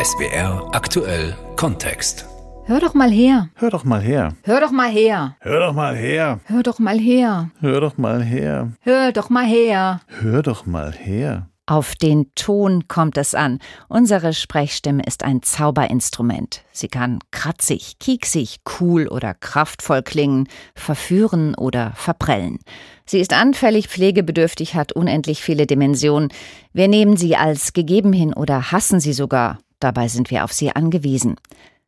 SWR aktuell Kontext. Hör doch mal her. Hör doch mal her. Hör doch mal her. Hör doch mal her. Hör doch mal her. Hör doch mal her. Hör doch mal her. Hör doch mal her. Auf den Ton kommt es an. Unsere Sprechstimme ist ein Zauberinstrument. Sie kann kratzig, kieksig, cool oder kraftvoll klingen, verführen oder verprellen. Sie ist anfällig, pflegebedürftig, hat unendlich viele Dimensionen. Wir nehmen sie als gegeben hin oder hassen sie sogar. Dabei sind wir auf sie angewiesen.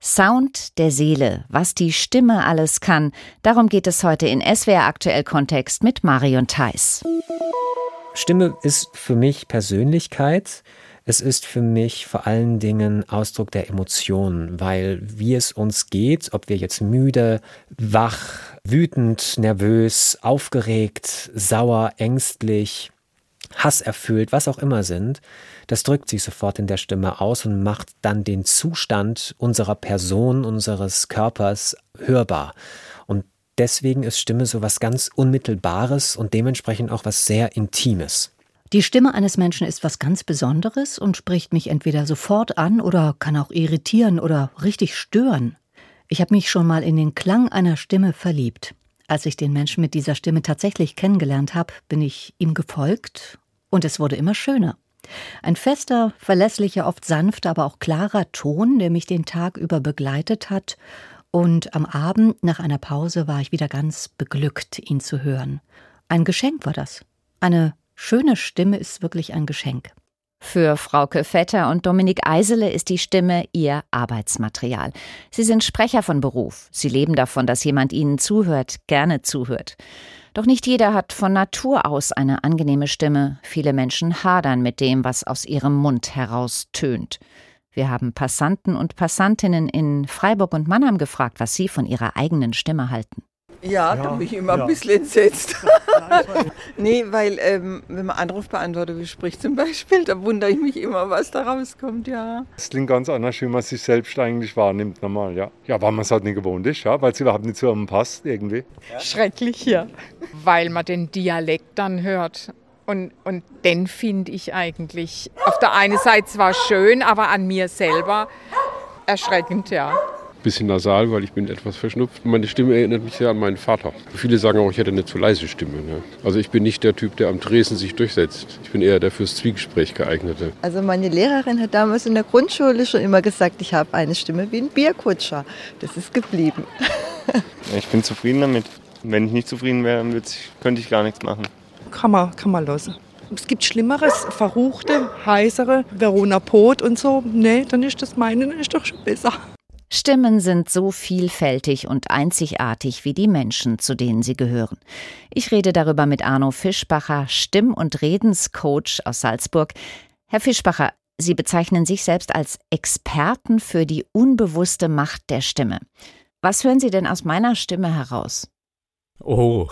Sound der Seele, was die Stimme alles kann, darum geht es heute in SWR Aktuell Kontext mit Marion Theiss. Stimme ist für mich Persönlichkeit. Es ist für mich vor allen Dingen Ausdruck der Emotionen, weil wie es uns geht, ob wir jetzt müde, wach, wütend, nervös, aufgeregt, sauer, ängstlich, hasserfüllt, was auch immer sind, das drückt sich sofort in der Stimme aus und macht dann den Zustand unserer Person, unseres Körpers hörbar. Und deswegen ist Stimme so was ganz Unmittelbares und dementsprechend auch was sehr Intimes. Die Stimme eines Menschen ist was ganz Besonderes und spricht mich entweder sofort an oder kann auch irritieren oder richtig stören. Ich habe mich schon mal in den Klang einer Stimme verliebt. Als ich den Menschen mit dieser Stimme tatsächlich kennengelernt habe, bin ich ihm gefolgt und es wurde immer schöner. Ein fester, verlässlicher, oft sanfter, aber auch klarer Ton, der mich den Tag über begleitet hat und am Abend nach einer Pause war ich wieder ganz beglückt, ihn zu hören. Ein Geschenk war das. Eine schöne Stimme ist wirklich ein Geschenk. Für Frauke Vetter und Dominik Eisele ist die Stimme ihr Arbeitsmaterial. Sie sind Sprecher von Beruf. Sie leben davon, dass jemand ihnen zuhört, gerne zuhört. Doch nicht jeder hat von Natur aus eine angenehme Stimme. Viele Menschen hadern mit dem, was aus ihrem Mund heraus tönt. Wir haben Passanten und Passantinnen in Freiburg und Mannheim gefragt, was sie von ihrer eigenen Stimme halten. Ja, da bin ich immer ja. ein bisschen entsetzt. nee, weil ähm, wenn man Anrufbeantworter wie spricht zum Beispiel, da wundere ich mich immer, was da rauskommt, ja. Es klingt ganz anders, wie man sich selbst eigentlich wahrnimmt, normal, ja. Ja, weil man es halt nicht gewohnt ist, ja, weil es überhaupt nicht zu einem passt, irgendwie. Schrecklich, ja. weil man den Dialekt dann hört. Und, und den finde ich eigentlich auf der einen Seite zwar schön, aber an mir selber erschreckend, ja. Bisschen nasal, weil ich bin etwas verschnupft. Meine Stimme erinnert mich sehr an meinen Vater. Viele sagen auch, ich hätte eine zu leise Stimme. Ne? Also ich bin nicht der Typ, der am Tresen sich durchsetzt. Ich bin eher der fürs Zwiegespräch geeignete. Also meine Lehrerin hat damals in der Grundschule schon immer gesagt, ich habe eine Stimme wie ein Bierkutscher. Das ist geblieben. ich bin zufrieden damit. Wenn ich nicht zufrieden wäre, könnte ich gar nichts machen kann man, kann man lassen. Es gibt Schlimmeres, verruchte, heißere, Verona Pot und so. Nee, dann ist das meine, dann ist doch schon besser. Stimmen sind so vielfältig und einzigartig wie die Menschen, zu denen sie gehören. Ich rede darüber mit Arno Fischbacher, Stimm- und Redenscoach aus Salzburg. Herr Fischbacher, Sie bezeichnen sich selbst als Experten für die unbewusste Macht der Stimme. Was hören Sie denn aus meiner Stimme heraus? Oh,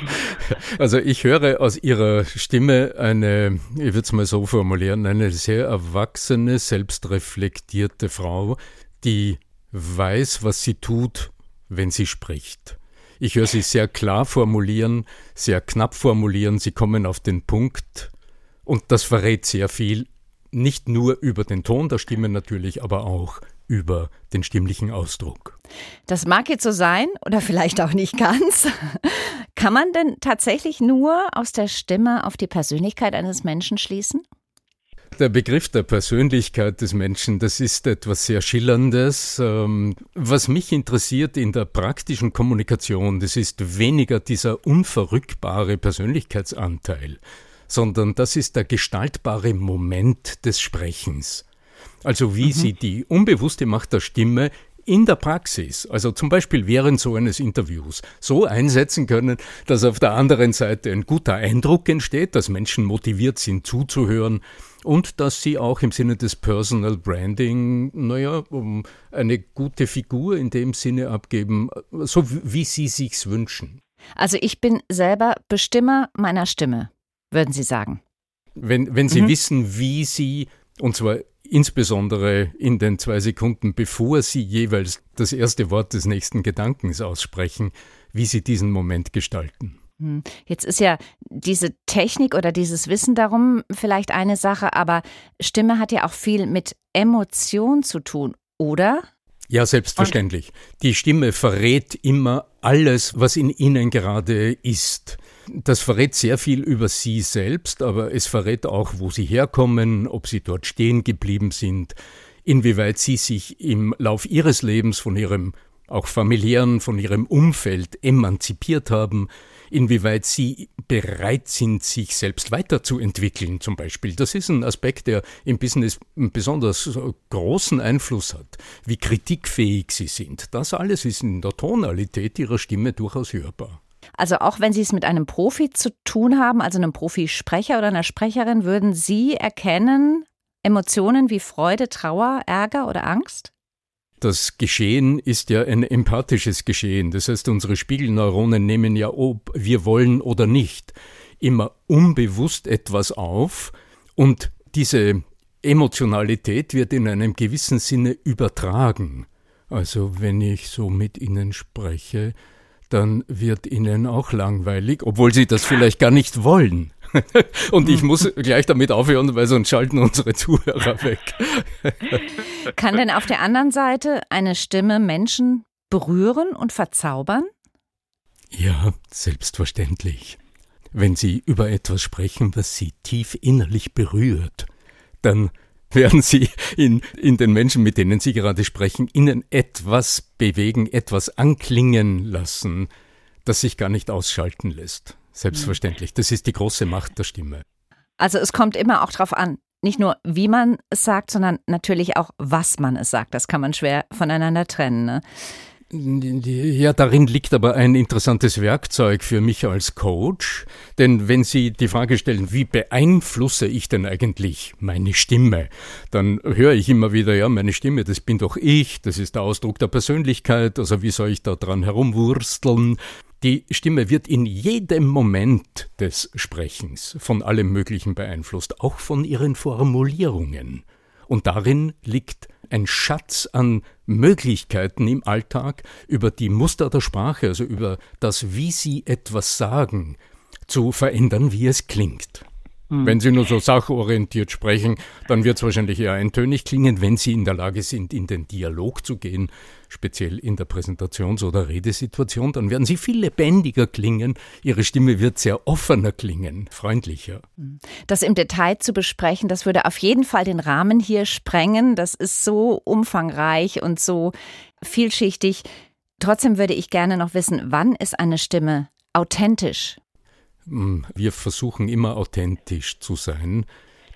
also ich höre aus Ihrer Stimme eine, ich würde es mal so formulieren, eine sehr erwachsene, selbstreflektierte Frau, die weiß, was sie tut, wenn sie spricht. Ich höre sie sehr klar formulieren, sehr knapp formulieren, sie kommen auf den Punkt und das verrät sehr viel, nicht nur über den Ton der Stimme natürlich, aber auch über den stimmlichen Ausdruck. Das mag jetzt so sein oder vielleicht auch nicht ganz. Kann man denn tatsächlich nur aus der Stimme auf die Persönlichkeit eines Menschen schließen? Der Begriff der Persönlichkeit des Menschen, das ist etwas sehr Schillerndes. Ähm, was mich interessiert in der praktischen Kommunikation, das ist weniger dieser unverrückbare Persönlichkeitsanteil, sondern das ist der gestaltbare Moment des Sprechens. Also wie mhm. Sie die unbewusste Macht der Stimme in der Praxis, also zum Beispiel während so eines Interviews, so einsetzen können, dass auf der anderen Seite ein guter Eindruck entsteht, dass Menschen motiviert sind zuzuhören und dass sie auch im Sinne des Personal Branding, naja, um eine gute Figur in dem Sinne abgeben, so wie sie sich's wünschen. Also ich bin selber Bestimmer meiner Stimme, würden Sie sagen. Wenn, wenn Sie mhm. wissen, wie Sie, und zwar insbesondere in den zwei Sekunden, bevor Sie jeweils das erste Wort des nächsten Gedankens aussprechen, wie Sie diesen Moment gestalten. Hm. Jetzt ist ja diese Technik oder dieses Wissen darum vielleicht eine Sache, aber Stimme hat ja auch viel mit Emotion zu tun, oder? Ja, selbstverständlich. Die Stimme verrät immer alles, was in Ihnen gerade ist. Das verrät sehr viel über Sie selbst, aber es verrät auch, wo Sie herkommen, ob Sie dort stehen geblieben sind, inwieweit Sie sich im Lauf Ihres Lebens von Ihrem auch familiären, von Ihrem Umfeld emanzipiert haben, inwieweit sie bereit sind, sich selbst weiterzuentwickeln zum Beispiel. Das ist ein Aspekt, der im Business einen besonders großen Einfluss hat, wie kritikfähig sie sind. Das alles ist in der Tonalität ihrer Stimme durchaus hörbar. Also auch wenn Sie es mit einem Profi zu tun haben, also einem Profisprecher oder einer Sprecherin, würden Sie erkennen Emotionen wie Freude, Trauer, Ärger oder Angst? Das Geschehen ist ja ein empathisches Geschehen. Das heißt, unsere Spiegelneuronen nehmen ja, ob wir wollen oder nicht, immer unbewusst etwas auf und diese Emotionalität wird in einem gewissen Sinne übertragen. Also wenn ich so mit Ihnen spreche, dann wird Ihnen auch langweilig, obwohl Sie das vielleicht gar nicht wollen. Und ich muss gleich damit aufhören, weil sonst schalten unsere Zuhörer weg. Kann denn auf der anderen Seite eine Stimme Menschen berühren und verzaubern? Ja, selbstverständlich. Wenn Sie über etwas sprechen, was Sie tief innerlich berührt, dann werden Sie in, in den Menschen, mit denen Sie gerade sprechen, Ihnen etwas bewegen, etwas anklingen lassen, das sich gar nicht ausschalten lässt. Selbstverständlich. Das ist die große Macht der Stimme. Also es kommt immer auch darauf an, nicht nur wie man es sagt, sondern natürlich auch, was man es sagt. Das kann man schwer voneinander trennen. Ne? Ja, darin liegt aber ein interessantes Werkzeug für mich als Coach. Denn wenn Sie die Frage stellen, wie beeinflusse ich denn eigentlich meine Stimme, dann höre ich immer wieder, ja, meine Stimme, das bin doch ich, das ist der Ausdruck der Persönlichkeit, also wie soll ich da dran herumwursteln? Die Stimme wird in jedem Moment des Sprechens von allem Möglichen beeinflusst, auch von ihren Formulierungen. Und darin liegt ein Schatz an Möglichkeiten im Alltag, über die Muster der Sprache, also über das, wie sie etwas sagen, zu verändern, wie es klingt. Mhm. Wenn Sie nur so sachorientiert sprechen, dann wird es wahrscheinlich eher eintönig klingen. Wenn Sie in der Lage sind, in den Dialog zu gehen, speziell in der Präsentations- oder Redesituation, dann werden Sie viel lebendiger klingen. Ihre Stimme wird sehr offener klingen, freundlicher. Das im Detail zu besprechen, das würde auf jeden Fall den Rahmen hier sprengen. Das ist so umfangreich und so vielschichtig. Trotzdem würde ich gerne noch wissen, wann ist eine Stimme authentisch? Hm, wir versuchen immer authentisch zu sein.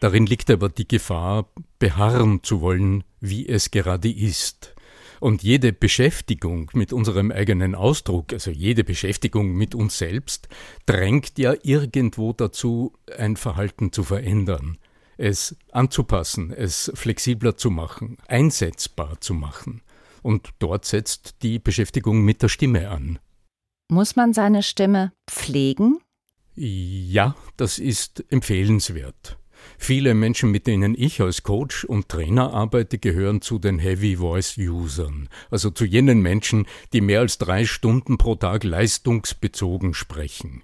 Darin liegt aber die Gefahr, beharren zu wollen, wie es gerade ist. Und jede Beschäftigung mit unserem eigenen Ausdruck, also jede Beschäftigung mit uns selbst, drängt ja irgendwo dazu, ein Verhalten zu verändern, es anzupassen, es flexibler zu machen, einsetzbar zu machen. Und dort setzt die Beschäftigung mit der Stimme an. Muss man seine Stimme pflegen? Ja, das ist empfehlenswert. Viele Menschen, mit denen ich als Coach und Trainer arbeite, gehören zu den Heavy Voice Usern, also zu jenen Menschen, die mehr als drei Stunden pro Tag leistungsbezogen sprechen.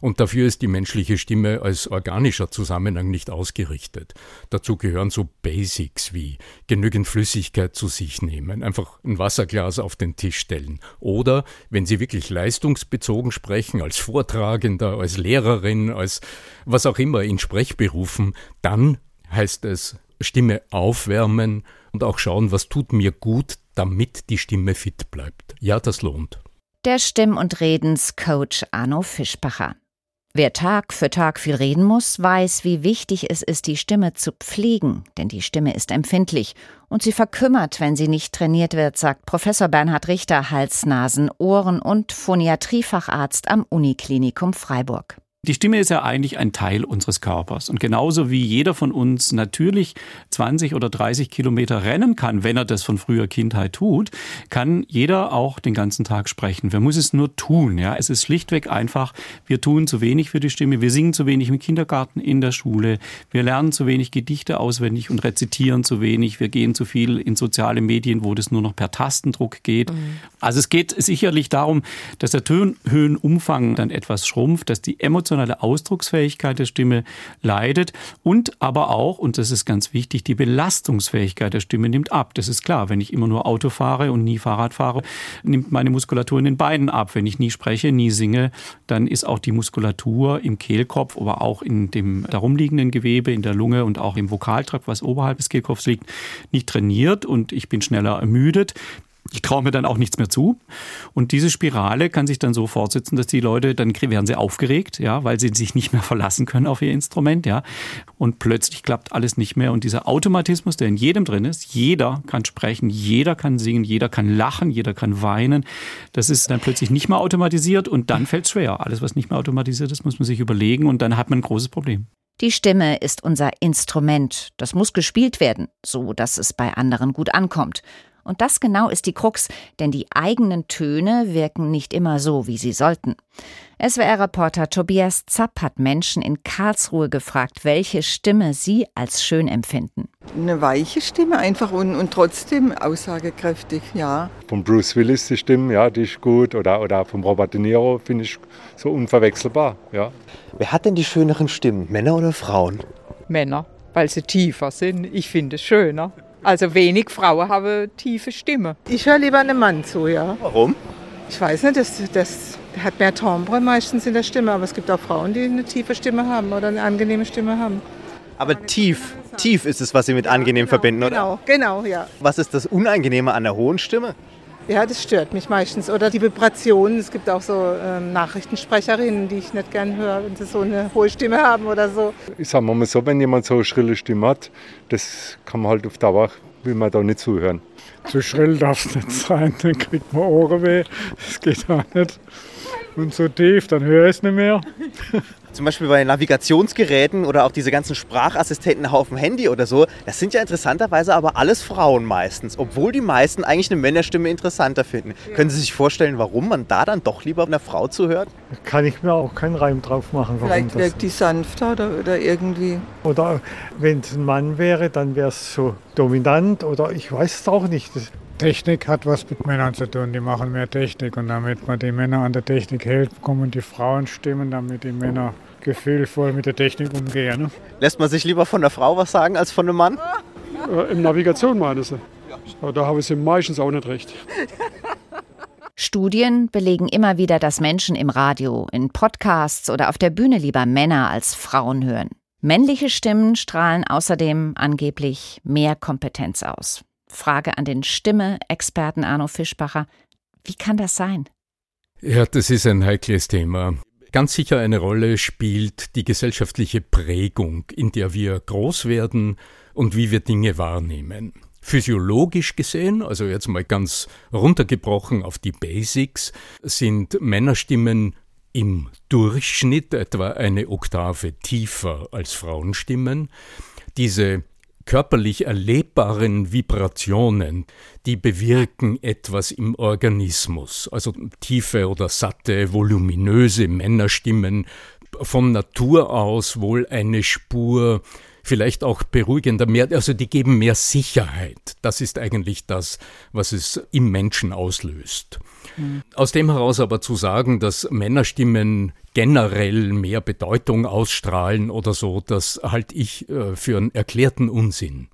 Und dafür ist die menschliche Stimme als organischer Zusammenhang nicht ausgerichtet. Dazu gehören so Basics wie genügend Flüssigkeit zu sich nehmen, einfach ein Wasserglas auf den Tisch stellen. Oder, wenn Sie wirklich leistungsbezogen sprechen, als Vortragender, als Lehrerin, als was auch immer in Sprechberufen, dann heißt es Stimme aufwärmen und auch schauen, was tut mir gut, damit die Stimme fit bleibt. Ja, das lohnt. Der Stimm- und Redenscoach Arno Fischbacher. Wer Tag für Tag viel reden muss, weiß, wie wichtig es ist, die Stimme zu pflegen, denn die Stimme ist empfindlich und sie verkümmert, wenn sie nicht trainiert wird, sagt Professor Bernhard Richter, Hals-, Nasen-, Ohren- und Phoniatriefacharzt am Uniklinikum Freiburg. Die Stimme ist ja eigentlich ein Teil unseres Körpers. Und genauso wie jeder von uns natürlich 20 oder 30 Kilometer rennen kann, wenn er das von früher Kindheit tut, kann jeder auch den ganzen Tag sprechen. Wer muss es nur tun? Ja, es ist schlichtweg einfach, wir tun zu wenig für die Stimme. Wir singen zu wenig im Kindergarten, in der Schule. Wir lernen zu wenig Gedichte auswendig und rezitieren zu wenig. Wir gehen zu viel in soziale Medien, wo das nur noch per Tastendruck geht. Mhm. Also es geht sicherlich darum, dass der Tönhöhenumfang dann etwas schrumpft, dass die emotionale emotionale Ausdrucksfähigkeit der Stimme leidet und aber auch, und das ist ganz wichtig, die Belastungsfähigkeit der Stimme nimmt ab. Das ist klar. Wenn ich immer nur Auto fahre und nie Fahrrad fahre, nimmt meine Muskulatur in den Beinen ab. Wenn ich nie spreche, nie singe, dann ist auch die Muskulatur im Kehlkopf, aber auch in dem darumliegenden Gewebe, in der Lunge und auch im Vokaltrakt, was oberhalb des Kehlkopfs liegt, nicht trainiert und ich bin schneller ermüdet. Ich traue mir dann auch nichts mehr zu. Und diese Spirale kann sich dann so fortsetzen, dass die Leute, dann werden sie aufgeregt, ja, weil sie sich nicht mehr verlassen können auf ihr Instrument, ja. Und plötzlich klappt alles nicht mehr. Und dieser Automatismus, der in jedem drin ist, jeder kann sprechen, jeder kann singen, jeder kann lachen, jeder kann weinen. Das ist dann plötzlich nicht mehr automatisiert und dann fällt es schwer. Alles, was nicht mehr automatisiert ist, muss man sich überlegen und dann hat man ein großes Problem. Die Stimme ist unser Instrument. Das muss gespielt werden, so dass es bei anderen gut ankommt. Und das genau ist die Krux, denn die eigenen Töne wirken nicht immer so, wie sie sollten. SWR-Reporter Tobias Zapp hat Menschen in Karlsruhe gefragt, welche Stimme sie als schön empfinden. Eine weiche Stimme einfach und, und trotzdem aussagekräftig, ja. Von Bruce Willis die Stimme, ja, die ist gut. Oder, oder vom Robert De Niro finde ich so unverwechselbar, ja. Wer hat denn die schöneren Stimmen, Männer oder Frauen? Männer, weil sie tiefer sind. Ich finde es schöner. Also wenig Frauen haben tiefe Stimme. Ich höre lieber einem Mann zu, ja. Warum? Ich weiß nicht, das, das hat mehr Timbre meistens in der Stimme, aber es gibt auch Frauen, die eine tiefe Stimme haben oder eine angenehme Stimme haben. Aber tief, tief ist es, was Sie mit angenehm genau, verbinden, oder? Genau, genau, ja. Was ist das Unangenehme an der hohen Stimme? Ja, das stört mich meistens. Oder die Vibrationen. Es gibt auch so ähm, Nachrichtensprecherinnen, die ich nicht gern höre, wenn sie so eine hohe Stimme haben oder so. Ich sage mal so, wenn jemand so eine schrille Stimme hat, das kann man halt auf Dauer, will man da nicht zuhören. Zu schrill darf es nicht sein, dann kriegt man Ohrenweh. Das geht auch nicht. Und so tief, dann höre ich es nicht mehr. Zum Beispiel bei Navigationsgeräten oder auch diese ganzen Sprachassistenten auf dem Handy oder so, das sind ja interessanterweise aber alles Frauen meistens, obwohl die meisten eigentlich eine Männerstimme interessanter finden. Ja. Können Sie sich vorstellen, warum man da dann doch lieber einer Frau zuhört? Kann ich mir auch keinen Reim drauf machen. Vielleicht wirkt die sanfter oder, oder irgendwie. Oder wenn es ein Mann wäre, dann wäre es so dominant oder ich weiß es auch nicht. Technik hat was mit Männern zu tun. Die machen mehr Technik und damit man die Männer an der Technik hält, kommen die Frauen stimmen, damit die Männer gefühlvoll mit der Technik umgehen. Ne? Lässt man sich lieber von der Frau was sagen als von einem Mann? Äh, Im Navigation meinen sie. Aber da habe ich sie meistens auch nicht recht. Studien belegen immer wieder, dass Menschen im Radio, in Podcasts oder auf der Bühne lieber Männer als Frauen hören. Männliche Stimmen strahlen außerdem angeblich mehr Kompetenz aus. Frage an den Stimme-Experten Arno Fischbacher. Wie kann das sein? Ja, das ist ein heikles Thema. Ganz sicher eine Rolle spielt die gesellschaftliche Prägung, in der wir groß werden und wie wir Dinge wahrnehmen. Physiologisch gesehen, also jetzt mal ganz runtergebrochen auf die Basics, sind Männerstimmen im Durchschnitt etwa eine Oktave tiefer als Frauenstimmen. Diese körperlich erlebbaren Vibrationen, die bewirken etwas im Organismus. Also tiefe oder satte, voluminöse Männerstimmen, von Natur aus wohl eine Spur vielleicht auch beruhigender, mehr, also die geben mehr Sicherheit. Das ist eigentlich das, was es im Menschen auslöst. Mhm. Aus dem heraus aber zu sagen, dass Männerstimmen generell mehr Bedeutung ausstrahlen oder so, das halte ich äh, für einen erklärten Unsinn.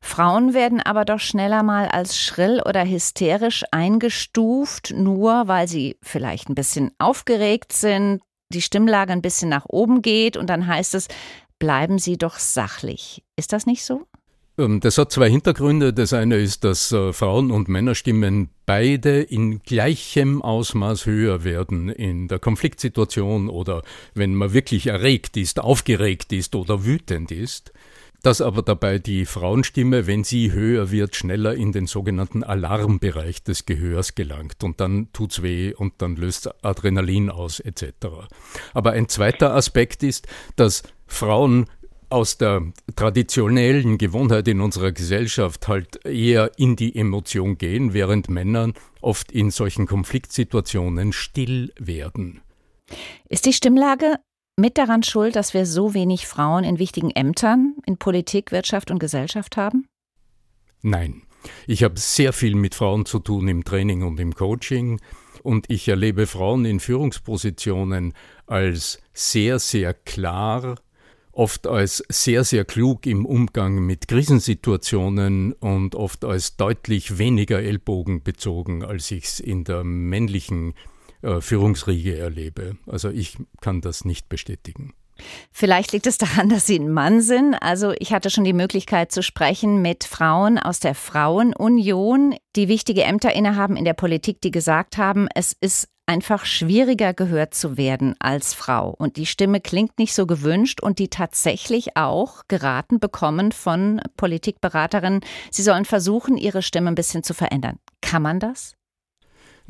Frauen werden aber doch schneller mal als schrill oder hysterisch eingestuft, nur weil sie vielleicht ein bisschen aufgeregt sind, die Stimmlage ein bisschen nach oben geht und dann heißt es, bleiben Sie doch sachlich. Ist das nicht so? Ähm, das hat zwei Hintergründe. Das eine ist, dass äh, Frauen- und Männerstimmen beide in gleichem Ausmaß höher werden in der Konfliktsituation oder wenn man wirklich erregt ist, aufgeregt ist oder wütend ist. dass aber dabei die Frauenstimme, wenn sie höher wird, schneller in den sogenannten Alarmbereich des Gehörs gelangt und dann tut's weh und dann löst Adrenalin aus etc. Aber ein zweiter Aspekt ist, dass Frauen aus der traditionellen Gewohnheit in unserer Gesellschaft halt eher in die Emotion gehen, während Männer oft in solchen Konfliktsituationen still werden. Ist die Stimmlage mit daran schuld, dass wir so wenig Frauen in wichtigen Ämtern in Politik, Wirtschaft und Gesellschaft haben? Nein. Ich habe sehr viel mit Frauen zu tun im Training und im Coaching und ich erlebe Frauen in Führungspositionen als sehr, sehr klar, oft als sehr, sehr klug im Umgang mit Krisensituationen und oft als deutlich weniger ellbogenbezogen, als ich es in der männlichen äh, Führungsriege erlebe. Also ich kann das nicht bestätigen. Vielleicht liegt es daran, dass Sie ein Mann sind. Also ich hatte schon die Möglichkeit zu sprechen mit Frauen aus der Frauenunion, die wichtige Ämter innehaben in der Politik, die gesagt haben, es ist einfach schwieriger gehört zu werden als Frau. Und die Stimme klingt nicht so gewünscht und die tatsächlich auch geraten bekommen von Politikberaterinnen, sie sollen versuchen, ihre Stimme ein bisschen zu verändern. Kann man das?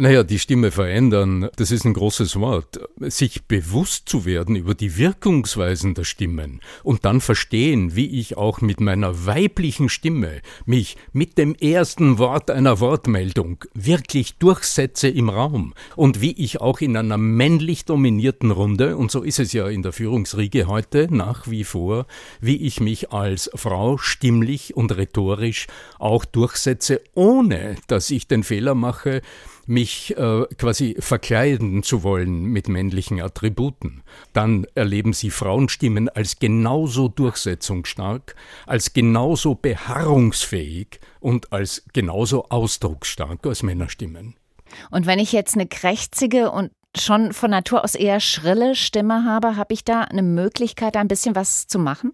Naja, die Stimme verändern, das ist ein großes Wort. Sich bewusst zu werden über die Wirkungsweisen der Stimmen und dann verstehen, wie ich auch mit meiner weiblichen Stimme mich mit dem ersten Wort einer Wortmeldung wirklich durchsetze im Raum und wie ich auch in einer männlich dominierten Runde, und so ist es ja in der Führungsriege heute nach wie vor, wie ich mich als Frau stimmlich und rhetorisch auch durchsetze, ohne dass ich den Fehler mache, mich äh, quasi verkleiden zu wollen mit männlichen Attributen. Dann erleben sie Frauenstimmen als genauso durchsetzungsstark, als genauso beharrungsfähig und als genauso ausdrucksstark als Männerstimmen. Und wenn ich jetzt eine krächzige und schon von Natur aus eher schrille Stimme habe, habe ich da eine Möglichkeit, ein bisschen was zu machen?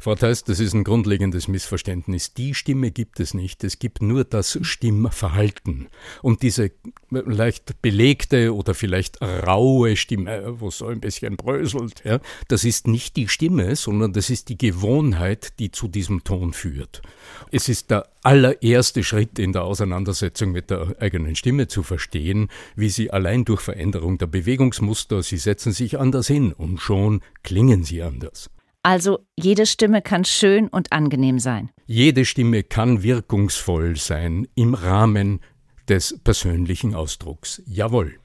Frau Theis, das ist ein grundlegendes Missverständnis. Die Stimme gibt es nicht. Es gibt nur das Stimmverhalten. Und diese leicht belegte oder vielleicht raue Stimme, wo es so ein bisschen bröselt, ja, das ist nicht die Stimme, sondern das ist die Gewohnheit, die zu diesem Ton führt. Es ist der allererste Schritt in der Auseinandersetzung mit der eigenen Stimme zu verstehen, wie sie allein durch Veränderung der Bewegungsmuster, sie setzen sich anders hin und schon klingen sie anders. Also jede Stimme kann schön und angenehm sein. Jede Stimme kann wirkungsvoll sein im Rahmen des persönlichen Ausdrucks. Jawohl.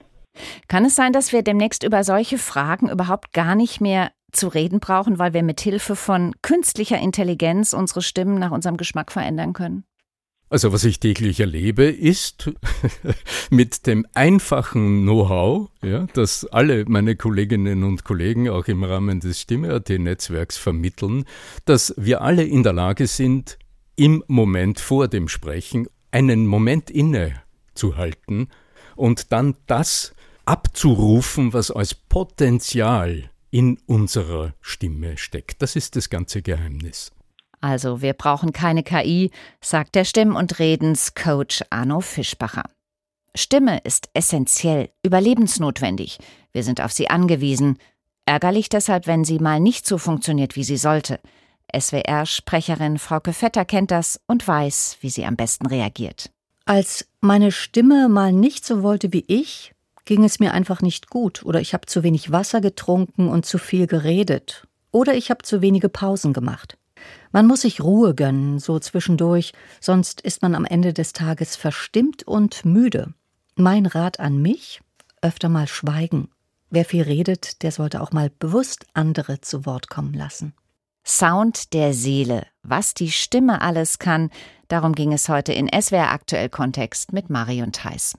Kann es sein, dass wir demnächst über solche Fragen überhaupt gar nicht mehr zu reden brauchen, weil wir mit Hilfe von künstlicher Intelligenz unsere Stimmen nach unserem Geschmack verändern können? Also was ich täglich erlebe, ist mit dem einfachen Know-how, ja, das alle meine Kolleginnen und Kollegen auch im Rahmen des Stimme.at-Netzwerks vermitteln, dass wir alle in der Lage sind, im Moment vor dem Sprechen einen Moment inne zu halten und dann das abzurufen, was als Potenzial in unserer Stimme steckt. Das ist das ganze Geheimnis. Also wir brauchen keine KI, sagt der Stimm- und Redenscoach Arno Fischbacher. Stimme ist essentiell, überlebensnotwendig. Wir sind auf sie angewiesen. Ärgerlich deshalb, wenn sie mal nicht so funktioniert, wie sie sollte. SWR-Sprecherin Frauke Vetter kennt das und weiß, wie sie am besten reagiert. Als meine Stimme mal nicht so wollte wie ich, ging es mir einfach nicht gut oder ich habe zu wenig Wasser getrunken und zu viel geredet oder ich habe zu wenige Pausen gemacht. Man muss sich Ruhe gönnen, so zwischendurch, sonst ist man am Ende des Tages verstimmt und müde. Mein Rat an mich? Öfter mal schweigen. Wer viel redet, der sollte auch mal bewusst andere zu Wort kommen lassen. Sound der Seele, was die Stimme alles kann, darum ging es heute in SWR Aktuell Kontext mit Marion Theiss.